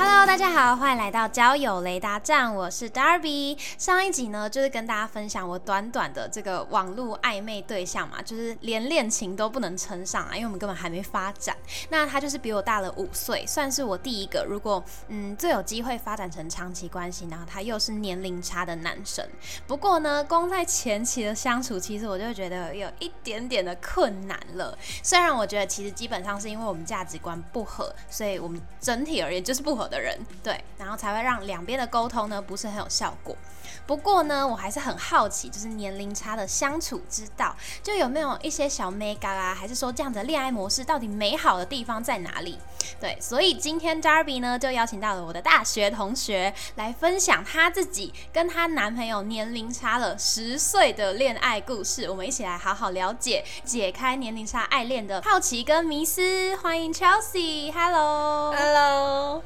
Hello，大家好，欢迎来到交友雷达站，我是 Darby。上一集呢，就是跟大家分享我短短的这个网络暧昧对象嘛，就是连恋情都不能称上啊，因为我们根本还没发展。那他就是比我大了五岁，算是我第一个如果嗯最有机会发展成长期关系，然后他又是年龄差的男生。不过呢，光在前期的相处，其实我就觉得有一点点的困难了。虽然我觉得其实基本上是因为我们价值观不合，所以我们整体而言就是不合。的人对，然后才会让两边的沟通呢不是很有效果。不过呢，我还是很好奇，就是年龄差的相处之道，就有没有一些小 mega 啊，还是说这样的恋爱模式到底美好的地方在哪里？对，所以今天 Darby 呢就邀请到了我的大学同学来分享她自己跟她男朋友年龄差了十岁的恋爱故事，我们一起来好好了解、解开年龄差爱恋的好奇跟迷思。欢迎 Chelsea，Hello，Hello。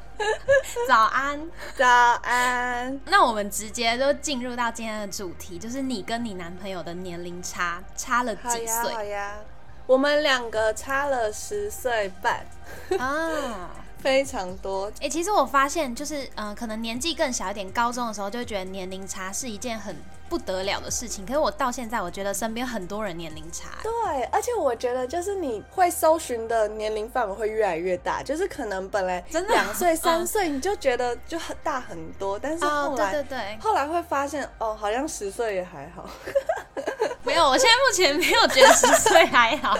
早安，早安。那我们直接就进入到今天的主题，就是你跟你男朋友的年龄差差了几岁？好呀，我们两个差了十岁半。啊，非常多。哎，其实我发现，就是嗯，可能年纪更小一点，高中的时候就会觉得年龄差是一件很。不得了的事情，可是我到现在，我觉得身边很多人年龄差。对，而且我觉得就是你会搜寻的年龄范围会越来越大，就是可能本来两岁、三岁，你就觉得就很大很多，但是后来对对对，后来会发现哦，好像十岁也还好。没有，我现在目前没有觉得十岁还好。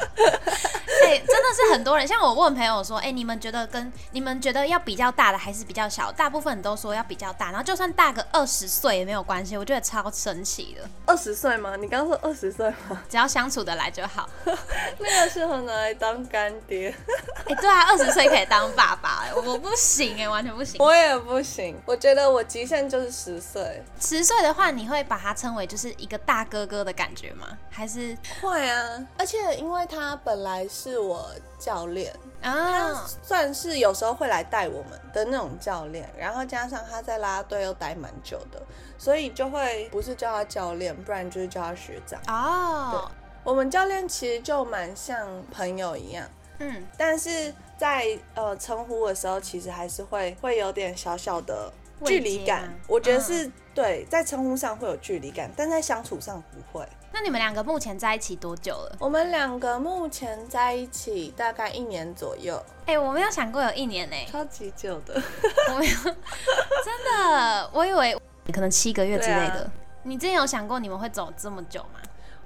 哎，真的是很多人，像我问朋友说，哎，你们觉得跟你们觉得要比较大的还是比较小？大部分人都说要比较大，然后就算大个二十岁也没有关系，我觉得超神奇的。二十岁吗？你刚刚说二十岁吗？只要相处的来就好。那个适合拿来当干爹。哎，对啊，二十岁可以当爸爸，我不行哎，完全不行。我也不行，我觉得我极限就是十岁。十岁的话，你会把他称为就是一个大哥哥的感觉吗？还是会啊，而且因为他本来是我教练啊，他算是有时候会来带我们的那种教练，然后加上他在拉队又待蛮久的，所以就会不是叫他教练，不然就是叫他学长哦。对，我们教练其实就蛮像朋友一样，嗯，但是在呃称呼的时候，其实还是会会有点小小的距离感。我觉得是对，在称呼上会有距离感，但在相处上不会。那你们两个目前在一起多久了？我们两个目前在一起大概一年左右。哎，我没有想过有一年呢，超级久的。我没有，真的，我以为可能七个月之类的。你之前有想过你们会走这么久吗？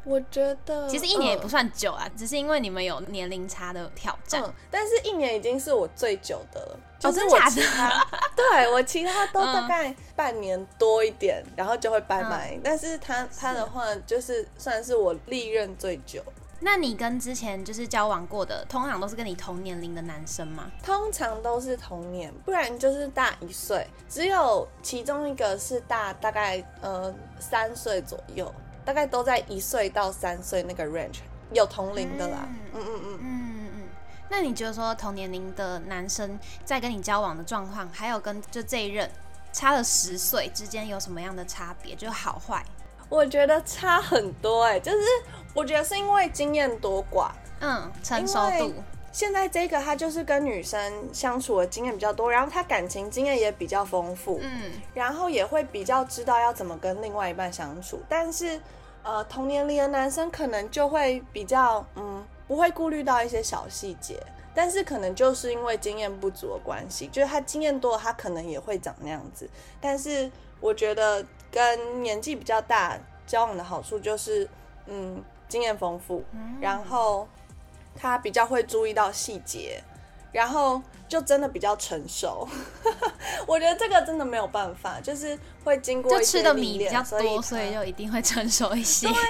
我觉得其实一年也不算久啊，只是因为你们有年龄差的挑战。但是一年已经是我最久的了，就是我其他，对我其他都大概半年多一点，然后就会拜拜。但是他他的话就是算是我历任最久。那你跟之前就是交往过的，通常都是跟你同年龄的男生吗？通常都是同年，不然就是大一岁，只有其中一个是大大概呃三岁左右。大概都在一岁到三岁那个 range，有同龄的啦。嗯嗯嗯嗯嗯嗯。那你觉得说同年龄的男生在跟你交往的状况，还有跟就这一任差了十岁之间有什么样的差别？就好坏？我觉得差很多哎，就是我觉得是因为经验多寡，嗯，成熟度。现在这个他就是跟女生相处的经验比较多，然后他感情经验也比较丰富，嗯，然后也会比较知道要怎么跟另外一半相处。但是，呃，同年龄的男生可能就会比较，嗯，不会顾虑到一些小细节。但是可能就是因为经验不足的关系，就是他经验多，他可能也会长那样子。但是我觉得跟年纪比较大交往的好处就是，嗯，经验丰富，然后。他比较会注意到细节，然后就真的比较成熟。我觉得这个真的没有办法，就是会经过就吃的米比较多，所以就一定会成熟一些。对呀，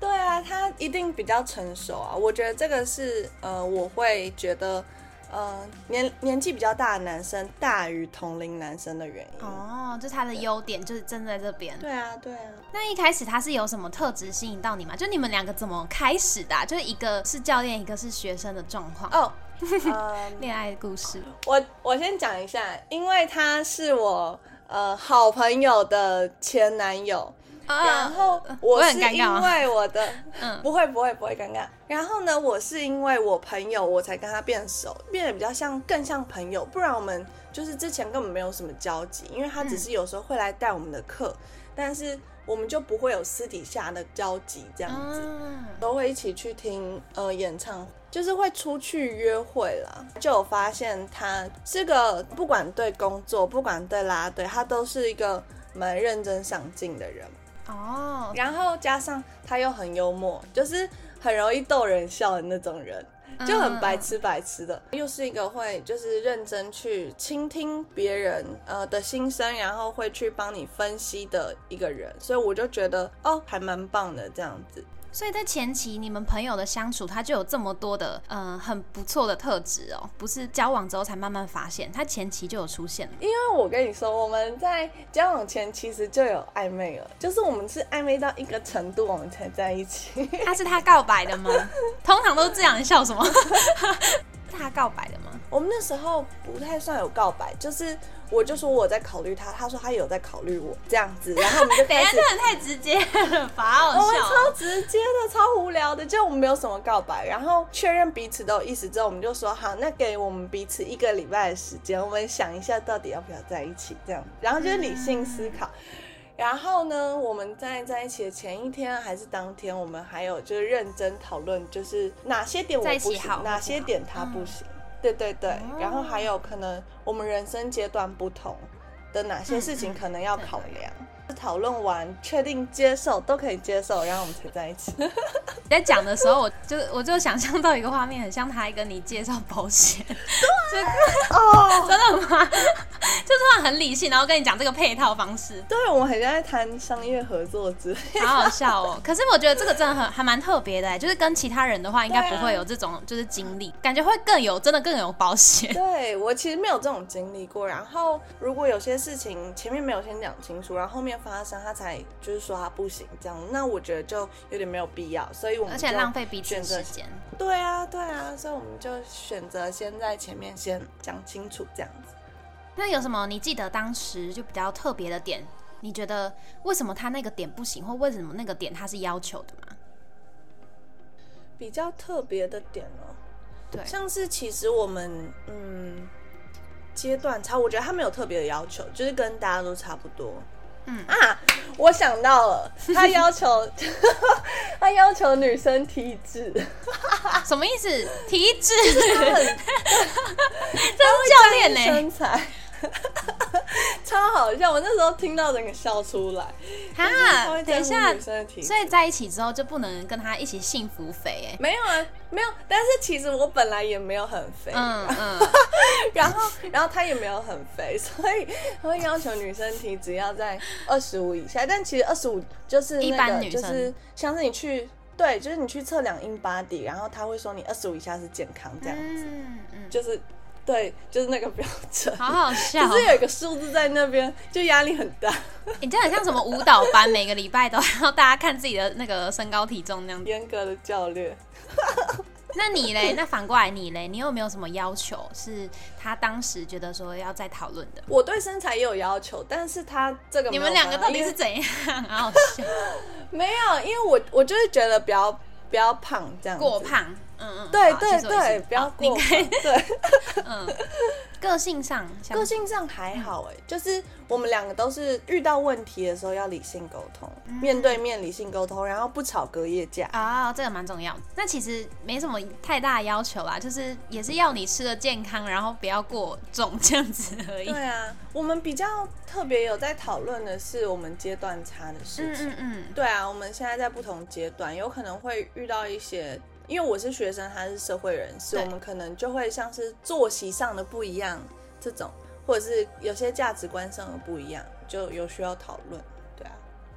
对啊，他一定比较成熟啊。我觉得这个是呃，我会觉得。呃，年年纪比较大的男生大于同龄男生的原因哦，就他的优点就是站在这边。对啊，对啊。那一开始他是有什么特质吸引到你吗？就你们两个怎么开始的？就是一个是教练，一个是学生的状况。哦，恋爱故事。我我先讲一下，因为他是我呃好朋友的前男友。然后我是因为我的，嗯，不会不会不会尴尬。然后呢，我是因为我朋友，我才跟他变熟，变得比较像更像朋友。不然我们就是之前根本没有什么交集，因为他只是有时候会来带我们的课，但是我们就不会有私底下的交集这样子，都会一起去听呃演唱，就是会出去约会啦。就有发现他是个不管对工作，不管对拉队，他都是一个蛮认真上进的人。哦，然后加上他又很幽默，就是很容易逗人笑的那种人，就很白痴白痴的，又是一个会就是认真去倾听别人呃的心声，然后会去帮你分析的一个人，所以我就觉得哦，还蛮棒的这样子。所以在前期你们朋友的相处，他就有这么多的嗯很不错的特质哦，不是交往之后才慢慢发现，他前期就有出现。因为我跟你说，我们在交往前其实就有暧昧了，就是我们是暧昧到一个程度，我们才在一起。他是他告白的吗？通常都是这样，笑什么？是 他告白的吗？我们那时候不太算有告白，就是。我就说我在考虑他，他说他有在考虑我这样子，然后我们就开始。真的太直接了，好笑。我们超直接的，超无聊的，就我们没有什么告白，然后确认彼此都有意思之后，我们就说好，那给我们彼此一个礼拜的时间，我们想一下到底要不要在一起这样。然后就是理性思考。然后呢，我们在在一起的前一天还是当天，我们还有就是认真讨论，就是哪些点我不行，哪些点他不行。对对对，然后还有可能我们人生阶段不同的哪些事情可能要考量。讨论完，确定接受都可以接受，然后我们才在一起。在讲的时候，我就我就想象到一个画面，很像他跟你介绍保险。对，哦，真的吗？就突然很理性，然后跟你讲这个配套方式。对，我们很像在谈商业合作之类。好好笑哦！可是我觉得这个真的很还蛮特别的，就是跟其他人的话，应该不会有这种就是经历，感觉会更有真的更有保险。对我其实没有这种经历过。然后如果有些事情前面没有先讲清楚，然后后面。发生他才就是说他不行这样，那我觉得就有点没有必要，所以我们而且浪费彼此时间。对啊，对啊，所以我们就选择先在前面先讲清楚这样子。那有什么你记得当时就比较特别的点？你觉得为什么他那个点不行，或为什么那个点他是要求的吗？比较特别的点哦，对，像是其实我们嗯阶段差，我觉得他没有特别的要求，就是跟大家都差不多。嗯啊，我想到了，他要求 他要求女生体脂，什么意思？体脂？这是教练呢？身材。超好笑！我那时候听到整个笑出来。哈，等一下，所以在一起之后就不能跟他一起幸福肥？哎，没有啊，没有。但是其实我本来也没有很肥，嗯嗯。然后，然后他也没有很肥，所以他会要求女生体脂要在二十五以下。但其实二十五就是一般女生，像是你去对，就是你去测量英巴底，然后他会说你二十五以下是健康这样子，嗯嗯，就是。对，就是那个标准，好好笑。可是有一个数字在那边，就压力很大。你这很像什么舞蹈班，每个礼拜都要大家看自己的那个身高体重那样。严格的教练。那你嘞？那反过来你嘞？你有没有什么要求？是他当时觉得说要再讨论的？我对身材也有要求，但是他这个你们两个到底是怎样？好好笑。没有，因为我我就是觉得比较比较胖这样。过胖。嗯嗯，对对对，不要过对，嗯，个性上，个性上还好哎，就是我们两个都是遇到问题的时候要理性沟通，面对面理性沟通，然后不吵隔夜架啊，这个蛮重要。那其实没什么太大要求啦，就是也是要你吃的健康，然后不要过重这样子而已。对啊，我们比较特别有在讨论的是我们阶段差的事情。嗯嗯，对啊，我们现在在不同阶段，有可能会遇到一些。因为我是学生，他是社会人士，我们可能就会像是作息上的不一样，这种，或者是有些价值观上的不一样，就有需要讨论。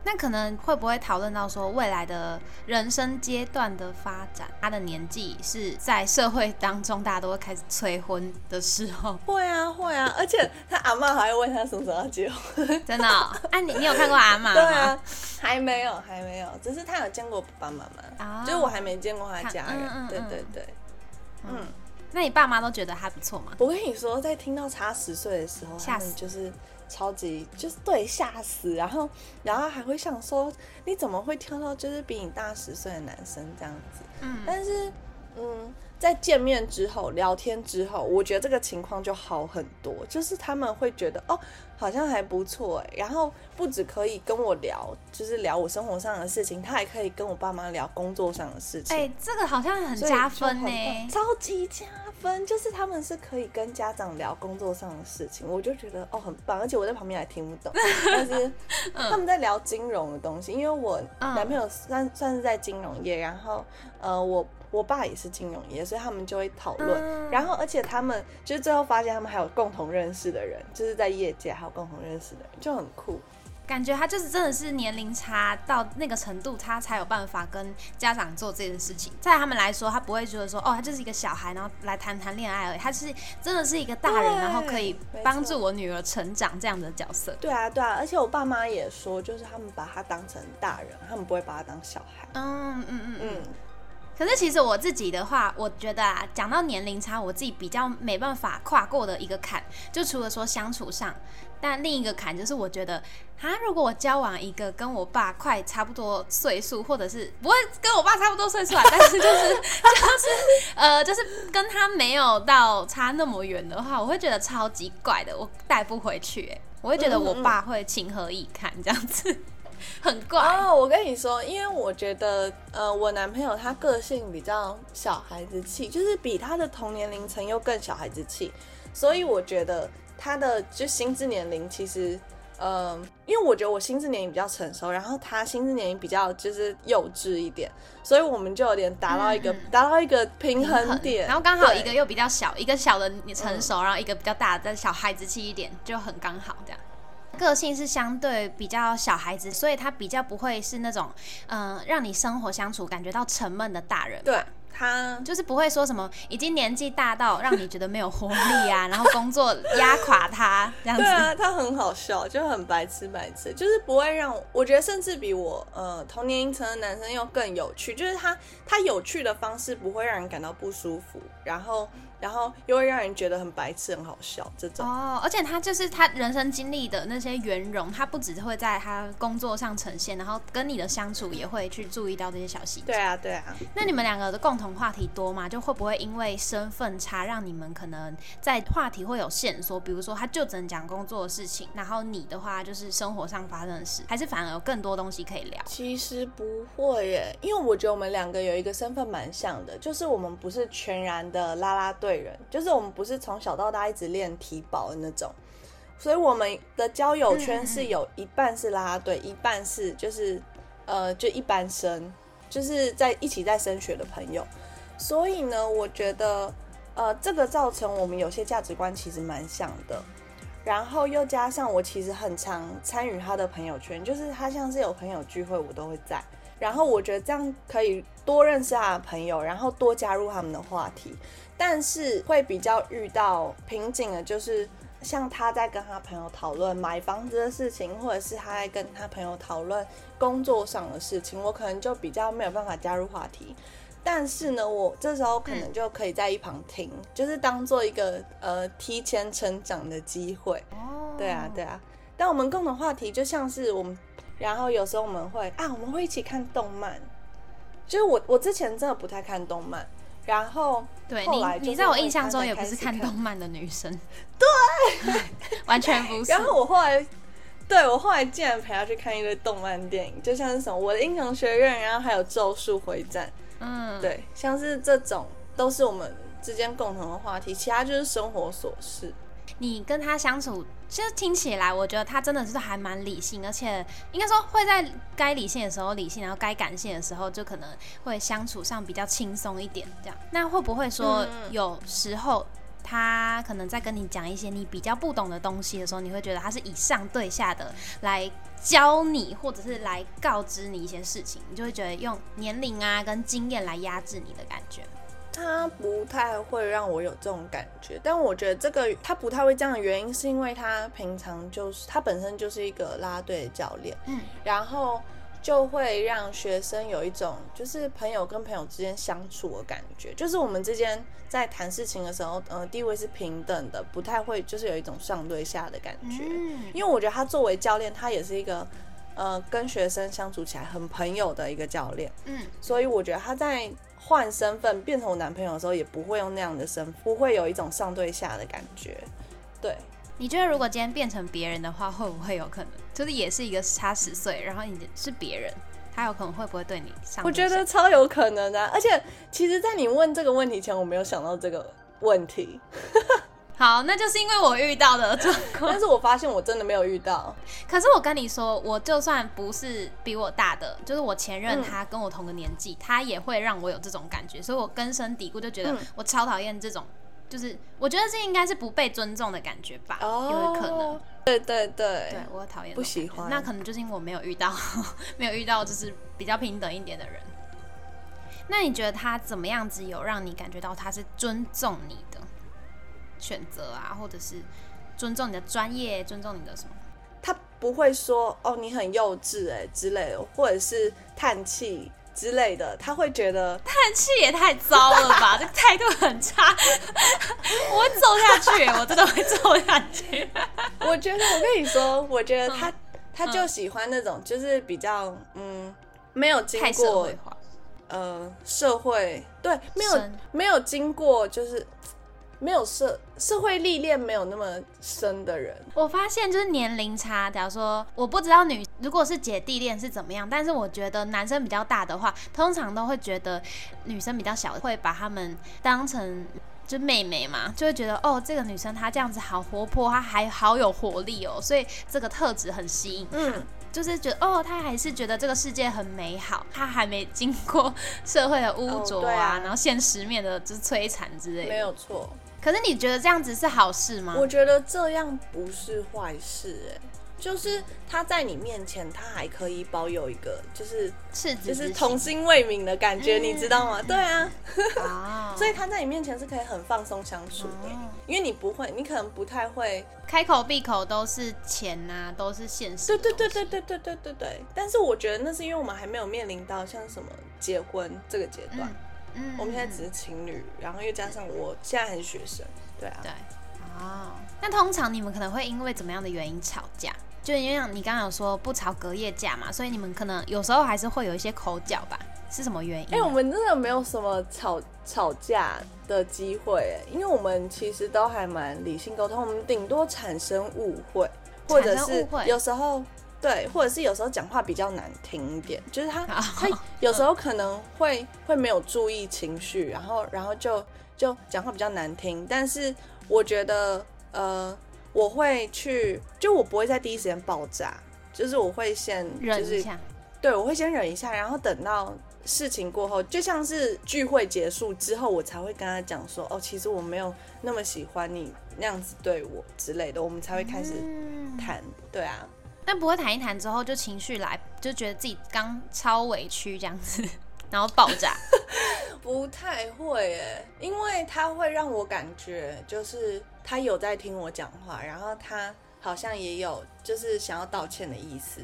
那可能会不会讨论到说未来的人生阶段的发展？他的年纪是在社会当中大家都会开始催婚的时候。会啊，会啊，而且他阿妈还会问他什么时候要结婚。真的？啊，你你有看过阿妈吗？对啊，还没有，还没有，只是他有见过爸爸妈妈，就是我还没见过他家人。对对对，嗯。那你爸妈都觉得还不错吗？我跟你说，在听到差十岁的时候，他们就是超级就是对吓死，然后然后还会想说你怎么会挑到就是比你大十岁的男生这样子？嗯，但是嗯。在见面之后，聊天之后，我觉得这个情况就好很多。就是他们会觉得哦，好像还不错哎。然后不止可以跟我聊，就是聊我生活上的事情，他还可以跟我爸妈聊工作上的事情。哎，这个好像很加分呢，超级加分。就是他们是可以跟家长聊工作上的事情，我就觉得哦很棒。而且我在旁边还听不懂，但是 他们在聊金融的东西，因为我男朋友算算是在金融业，然后呃我。我爸也是金融业，所以他们就会讨论。然后，而且他们就是最后发现，他们还有共同认识的人，就是在业界还有共同认识的人，就很酷。感觉他就是真的是年龄差到那个程度，他才有办法跟家长做这件事情。在他们来说，他不会觉得说，哦，他就是一个小孩，然后来谈谈恋爱而已。他是真的是一个大人，然后可以帮助我女儿成长这样的角色。对啊，对啊。而且我爸妈也说，就是他们把他当成大人，他们不会把他当小孩。嗯嗯嗯嗯。可是其实我自己的话，我觉得啊，讲到年龄差，我自己比较没办法跨过的一个坎，就除了说相处上，但另一个坎就是我觉得啊，如果我交往一个跟我爸快差不多岁数，或者是不会跟我爸差不多岁数啊，但是就是就是呃，就是跟他没有到差那么远的话，我会觉得超级怪的，我带不回去，哎，我会觉得我爸会情何以堪这样子。很怪哦！我跟你说，因为我觉得，呃，我男朋友他个性比较小孩子气，就是比他的同年龄层又更小孩子气，所以我觉得他的就心智年龄其实，嗯，因为我觉得我心智年龄比较成熟，然后他心智年龄比较就是幼稚一点，所以我们就有点达到一个达到一个平衡点，然后刚好一个又比较小，一个小的你成熟，然后一个比较大的小孩子气一点，就很刚好这样。个性是相对比较小孩子，所以他比较不会是那种，嗯，让你生活相处感觉到沉闷的大人。对他就是不会说什么已经年纪大到让你觉得没有活力啊，然后工作压垮他这样子。对啊，他很好笑，就很白痴白痴，就是不会让我觉得甚至比我呃同年龄层的男生又更有趣，就是他他有趣的方式不会让人感到不舒服，然后。然后又会让人觉得很白痴、很好笑这种哦，而且他就是他人生经历的那些圆融，他不只会在他工作上呈现，然后跟你的相处也会去注意到这些小细节。对啊，对啊。那你们两个的共同话题多吗？就会不会因为身份差，让你们可能在话题会有线索？比如说，他就只能讲工作的事情，然后你的话就是生活上发生的事，还是反而有更多东西可以聊？其实不会耶，因为我觉得我们两个有一个身份蛮像的，就是我们不是全然的啦啦队。人就是我们不是从小到大一直练体保的那种，所以我们的交友圈是有一半是啦啦队，一半是就是呃就一般生，就是在一起在升学的朋友。所以呢，我觉得呃这个造成我们有些价值观其实蛮像的，然后又加上我其实很常参与他的朋友圈，就是他像是有朋友聚会我都会在，然后我觉得这样可以多认识他的朋友，然后多加入他们的话题。但是会比较遇到瓶颈的，就是像他在跟他朋友讨论买房子的事情，或者是他在跟他朋友讨论工作上的事情，我可能就比较没有办法加入话题。但是呢，我这时候可能就可以在一旁听，就是当做一个呃提前成长的机会。哦，对啊，对啊。但我们共同话题就像是我们，然后有时候我们会啊，我们会一起看动漫。就是我我之前真的不太看动漫。然后，对你，你在我印象中也不是看动漫的女生，对，完全不是。然后我后来，对我后来竟然陪她去看一堆动漫电影，就像是什么《我的英雄学院》，然后还有《咒术回战》，嗯，对，像是这种都是我们之间共同的话题，其他就是生活琐事。你跟他相处，其实听起来，我觉得他真的是还蛮理性，而且应该说会在该理性的时候理性，然后该感性的时候就可能会相处上比较轻松一点。这样，那会不会说有时候他可能在跟你讲一些你比较不懂的东西的时候，你会觉得他是以上对下的来教你，或者是来告知你一些事情，你就会觉得用年龄啊跟经验来压制你的感觉。他不太会让我有这种感觉，但我觉得这个他不太会这样的原因，是因为他平常就是他本身就是一个拉队的教练，嗯，然后就会让学生有一种就是朋友跟朋友之间相处的感觉，就是我们之间在谈事情的时候，呃，地位是平等的，不太会就是有一种上对下的感觉。嗯因为我觉得他作为教练，他也是一个呃跟学生相处起来很朋友的一个教练。嗯，所以我觉得他在换身份变成我男朋友的时候，也不会用那样的身，不会有一种上对下的感觉。对。你觉得如果今天变成别人的话，会不会有可能，就是也是一个差十岁，然后你是别人，他有可能会不会对你上？我觉得超有可能的，而且其实，在你问这个问题前，我没有想到这个问题。好，那就是因为我遇到的状况，但是我发现我真的没有遇到。可是我跟你说，我就算不是比我大的，就是我前任，他跟我同个年纪，他也会让我有这种感觉，所以我根深蒂固就觉得我超讨厌这种。就是我觉得这应该是不被尊重的感觉吧，有可能。对对对，对我讨厌，不喜欢。那可能就是因为我没有遇到，没有遇到就是比较平等一点的人。那你觉得他怎么样子有让你感觉到他是尊重你的选择啊，或者是尊重你的专业，尊重你的什么？他不会说哦你很幼稚哎之类的，或者是叹气。之类的，他会觉得叹气也太糟了吧，这个态度很差，我会揍下去，我真的会揍下去。我觉得，我跟你说，我觉得他他就喜欢那种，就是比较嗯，没有经过呃社会对，没有没有经过就是。没有社社会历练没有那么深的人，我发现就是年龄差。假如说我不知道女如果是姐弟恋是怎么样，但是我觉得男生比较大的话，通常都会觉得女生比较小，会把他们当成就妹妹嘛，就会觉得哦，这个女生她这样子好活泼，她还好有活力哦，所以这个特质很吸引嗯，就是觉得哦，她还是觉得这个世界很美好，她还没经过社会的污浊啊，然后现实面的就是摧残之类的，没有错。可是你觉得这样子是好事吗？我觉得这样不是坏事，哎，就是他在你面前，他还可以保有一个就是就是童心未泯的感觉，你知道吗？对啊，所以他在你面前是可以很放松相处的，因为你不会，你可能不太会开口闭口都是钱呐，都是现实。对对对对对对对对对。但是我觉得那是因为我们还没有面临到像什么结婚这个阶段。嗯，我们现在只是情侣，然后又加上我现在还是学生，对啊，对，哦，那通常你们可能会因为怎么样的原因吵架？就因为你刚刚有说不吵隔夜架嘛，所以你们可能有时候还是会有一些口角吧？是什么原因？哎，我们真的没有什么吵吵架的机会，因为我们其实都还蛮理性沟通，我们顶多产生误会，或者是有时候。对，或者是有时候讲话比较难听一点，就是他他有时候可能会会没有注意情绪，然后然后就就讲话比较难听。但是我觉得呃，我会去，就我不会在第一时间爆炸，就是我会先忍一下，对我会先忍一下，然后等到事情过后，就像是聚会结束之后，我才会跟他讲说，哦，其实我没有那么喜欢你那样子对我之类的，我们才会开始谈，对啊。但不会谈一谈之后就情绪来，就觉得自己刚超委屈这样子，然后爆炸。不太会诶，因为他会让我感觉就是他有在听我讲话，然后他好像也有就是想要道歉的意思，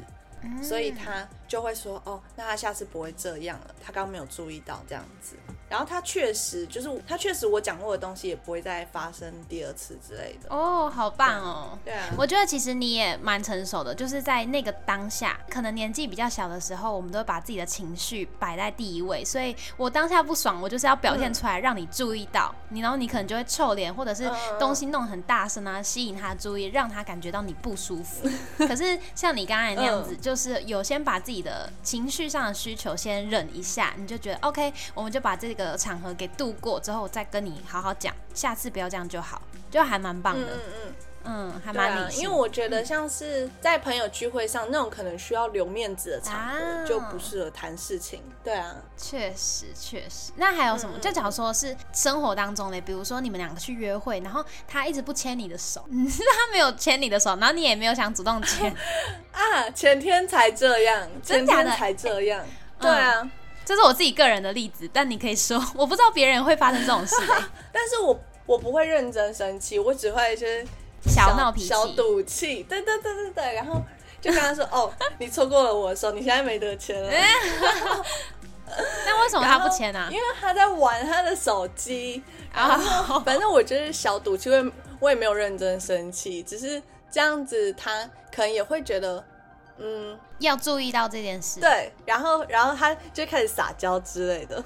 所以他就会说哦，那他下次不会这样了，他刚刚没有注意到这样子。然后他确实就是他确实我讲过的东西也不会再发生第二次之类的哦，好棒哦！对啊，我觉得其实你也蛮成熟的，就是在那个当下，可能年纪比较小的时候，我们都会把自己的情绪摆在第一位，所以我当下不爽，我就是要表现出来让你注意到你，然后你可能就会臭脸，或者是东西弄很大声啊，吸引他的注意，让他感觉到你不舒服。可是像你刚才那样子，就是有先把自己的情绪上的需求先忍一下，你就觉得 OK，我们就把这。个场合给度过之后，再跟你好好讲，下次不要这样就好，就还蛮棒的。嗯嗯嗯，还蛮理因为我觉得像是在朋友聚会上那种可能需要留面子的场合，就不适合谈事情。对啊，确实确实。那还有什么？就假如说是生活当中的，比如说你们两个去约会，然后他一直不牵你的手，是 他没有牵你的手，然后你也没有想主动牵 啊？前天才这样，前天才这样。对啊。这是我自己个人的例子，但你可以说，我不知道别人会发生这种事。但是我我不会认真生气，我只会就是小闹脾气、小赌气。对对对对对。然后就跟他说：“哦，你错过了我的时候，你现在没得签了。”那为什么他不签呢？因为他在玩他的手机。然后反正我就是小赌气，我我也没有认真生气，只是这样子，他可能也会觉得，嗯，要注意到这件事。对，然后然后他就开始撒娇之类的。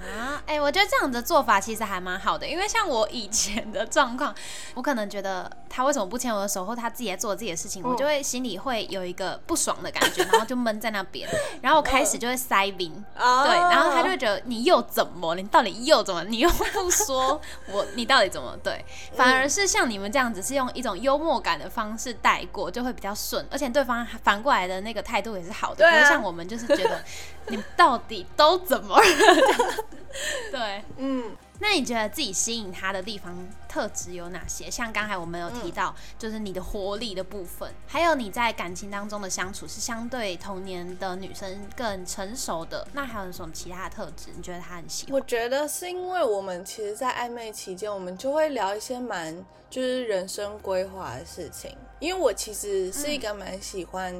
啊，哎，我觉得这样的做法其实还蛮好的，因为像我以前的状况，我可能觉得他为什么不牵我的手，或他自己在做自己的事情，我就会心里会有一个不爽的感觉，然后就闷在那边，然后我开始就会塞冰，对，然后他就会觉得你又怎么，你到底又怎么，你又不说我，你到底怎么对？反而是像你们这样子，是用一种幽默感的方式带过，就会比较顺，而且对方反过来的那个态度也是好的，不会像我们就是觉得你到底都怎么了。对，嗯，那你觉得自己吸引他的地方特质有哪些？像刚才我们有提到，就是你的活力的部分，还有你在感情当中的相处是相对童年的女生更成熟的。那还有什么其他的特质？你觉得他很喜欢？我觉得是因为我们其实，在暧昧期间，我们就会聊一些蛮就是人生规划的事情。因为我其实是一个蛮喜欢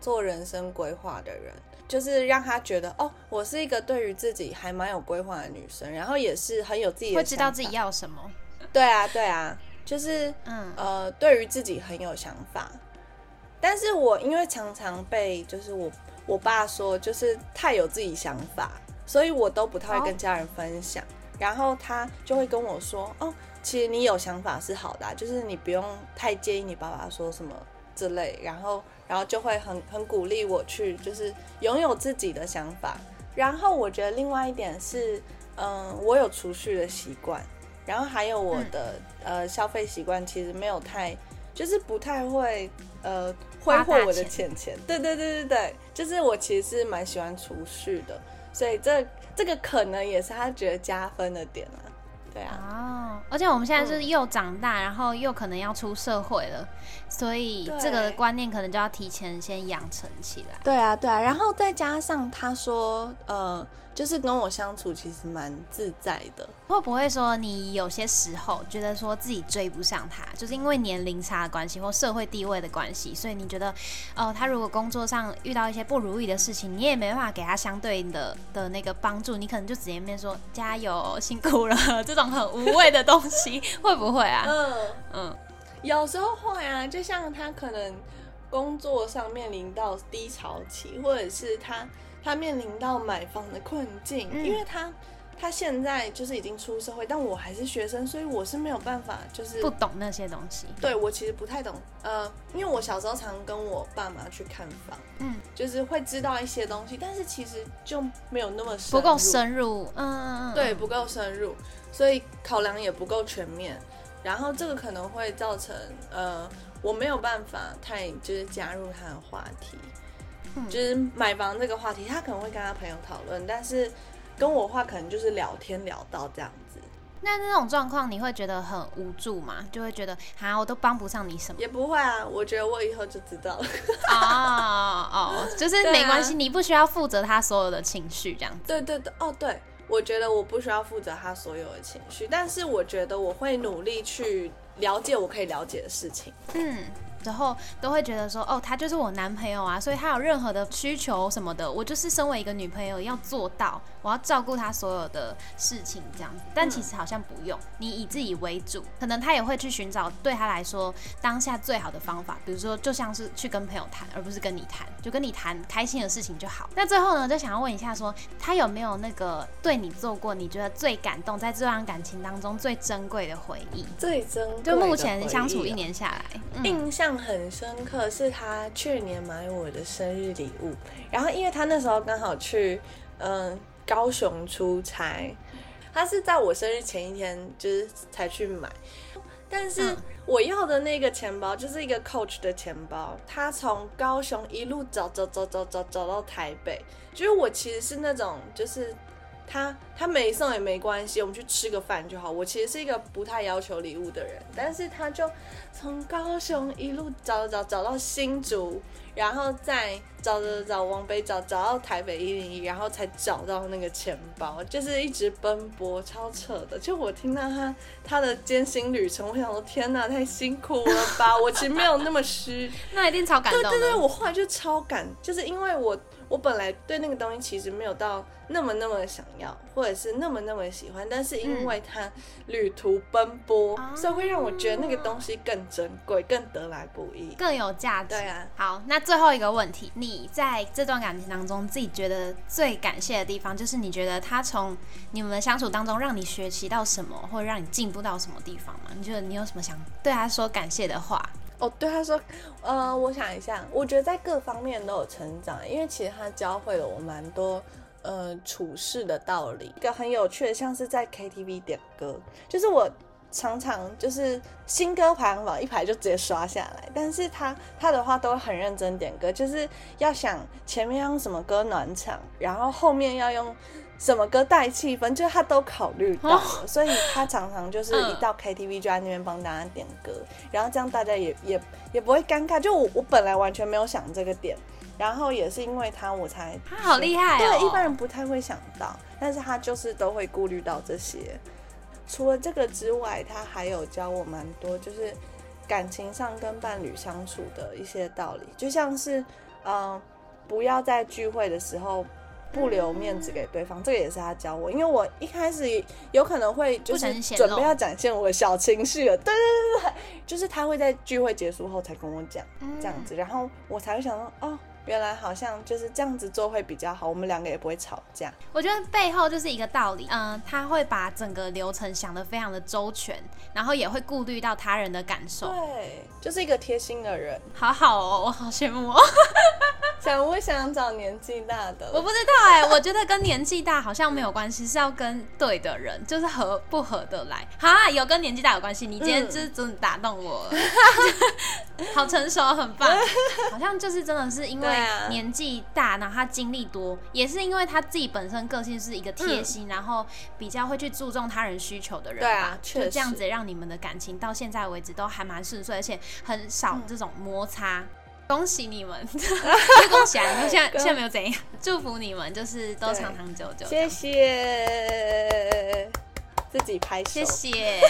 做人生规划的人。就是让他觉得哦，我是一个对于自己还蛮有规划的女生，然后也是很有自己的，会知道自己要什么。对啊，对啊，就是嗯呃，对于自己很有想法。但是我因为常常被就是我我爸说就是太有自己想法，所以我都不太会跟家人分享。然后他就会跟我说哦，其实你有想法是好的，就是你不用太介意你爸爸说什么之类。然后。然后就会很很鼓励我去，就是拥有自己的想法。然后我觉得另外一点是，嗯，我有储蓄的习惯，然后还有我的呃消费习惯，其实没有太，就是不太会呃挥霍我的钱钱。对对对对对，就是我其实是蛮喜欢储蓄的，所以这这个可能也是他觉得加分的点啊。对啊，哦，而且我们现在是又长大，然后又可能要出社会了，所以这个观念可能就要提前先养成起来。对啊，对啊，然后再加上他说，呃。就是跟我相处其实蛮自在的，会不会说你有些时候觉得说自己追不上他，就是因为年龄差的关系或社会地位的关系，所以你觉得，哦，他如果工作上遇到一些不如意的事情，你也没办法给他相对应的的那个帮助，你可能就直接面说加油，辛苦了，这种很无谓的东西，会不会啊？嗯嗯，有时候会啊，就像他可能工作上面临到低潮期，或者是他。他面临到买房的困境，因为他他现在就是已经出社会，但我还是学生，所以我是没有办法，就是不懂那些东西。对我其实不太懂，呃，因为我小时候常跟我爸妈去看房，嗯，就是会知道一些东西，但是其实就没有那么不够深入，嗯，对，不够深入，所以考量也不够全面，然后这个可能会造成，呃，我没有办法太就是加入他的话题。就是买房这个话题，他可能会跟他朋友讨论，但是跟我话可能就是聊天聊到这样子。那那种状况，你会觉得很无助吗？就会觉得啊，我都帮不上你什么？也不会啊，我觉得我以后就知道了。哦哦，就是没关系，你不需要负责他所有的情绪，这样子。对对对，哦对，我觉得我不需要负责他所有的情绪，但是我觉得我会努力去了解我可以了解的事情。嗯。之后都会觉得说，哦，他就是我男朋友啊，所以他有任何的需求什么的，我就是身为一个女朋友要做到，我要照顾他所有的事情这样子。但其实好像不用，你以自己为主，可能他也会去寻找对他来说当下最好的方法，比如说就像是去跟朋友谈，而不是跟你谈，就跟你谈开心的事情就好。那最后呢，就想要问一下，说他有没有那个对你做过你觉得最感动，在这段感情当中最珍贵的回忆？最珍贵，就目前相处一年下来，印象。很深刻，是他去年买我的生日礼物，然后因为他那时候刚好去嗯高雄出差，他是在我生日前一天就是才去买，但是我要的那个钱包就是一个 Coach 的钱包，他从高雄一路走走走走走走到台北，就是我其实是那种就是他他没送也没关系，我们去吃个饭就好。我其实是一个不太要求礼物的人，但是他就从高雄一路找找找到新竹，然后再找找找往北找找到台北一零一，然后才找到那个钱包，就是一直奔波，超扯的。就我听到他他的艰辛旅程，我想说天哪，太辛苦了吧！我其实没有那么虚，那一定超感动。对对对，我后来就超感，就是因为我。我本来对那个东西其实没有到那么那么想要，或者是那么那么喜欢，但是因为它旅途奔波，所以会让我觉得那个东西更珍贵、更得来不易、更有价值。对啊。好，那最后一个问题，你在这段感情当中自己觉得最感谢的地方，就是你觉得他从你们的相处当中让你学习到什么，或者让你进步到什么地方吗？你觉得你有什么想对他说感谢的话？哦，对他说，呃，我想一下，我觉得在各方面都有成长，因为其实他教会了我蛮多，呃，处事的道理。一个很有趣的，像是在 KTV 点歌，就是我常常就是新歌排行榜一排就直接刷下来，但是他他的话都很认真点歌，就是要想前面用什么歌暖场，然后后面要用。什么歌带气氛，就是他都考虑到了，所以他常常就是一到 KTV 就在那边帮大家点歌，然后这样大家也也也不会尴尬。就我我本来完全没有想这个点，然后也是因为他我才他好厉害，对一般人不太会想到，但是他就是都会顾虑到这些。除了这个之外，他还有教我蛮多，就是感情上跟伴侣相处的一些道理，就像是嗯，不要在聚会的时候。不留面子给对方，这个也是他教我。因为我一开始有可能会就是准备要展现我的小情绪了，对对对对，就是他会在聚会结束后才跟我讲这样子，然后我才会想到哦。原来好像就是这样子做会比较好，我们两个也不会吵架。我觉得背后就是一个道理，嗯，他会把整个流程想得非常的周全，然后也会顾虑到他人的感受。对，就是一个贴心的人。好好哦，我好羡慕哦。想不想找年纪大的？我不知道哎，我觉得跟年纪大好像没有关系，是要跟对的人，就是合不合得来。哈，有跟年纪大有关系。你今天就是真的打动我了，好成熟，很棒。好像就是真的是因为。年纪大，然后他经历多，也是因为他自己本身个性是一个贴心，然后比较会去注重他人需求的人。对啊，就这样子让你们的感情到现在为止都还蛮顺遂，而且很少这种摩擦。恭喜你们，恭喜啊！现在现在没有怎样，祝福你们，就是都长长久久。谢谢。自己拍谢谢。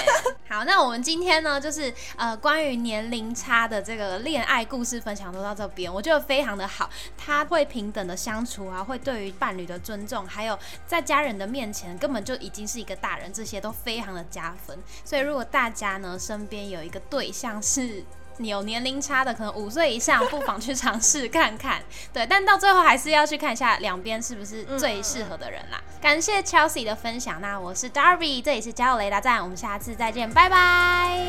好，那我们今天呢，就是呃，关于年龄差的这个恋爱故事分享都到这边，我觉得非常的好。他会平等的相处啊，会对于伴侣的尊重，还有在家人的面前根本就已经是一个大人，这些都非常的加分。所以如果大家呢身边有一个对象是。你有年龄差的，可能五岁以上，不妨去尝试看看。对，但到最后还是要去看一下两边是不是最适合的人啦。感谢 Chelsea 的分享，那我是 Darby，这里是交友雷达站，我们下次再见，拜拜。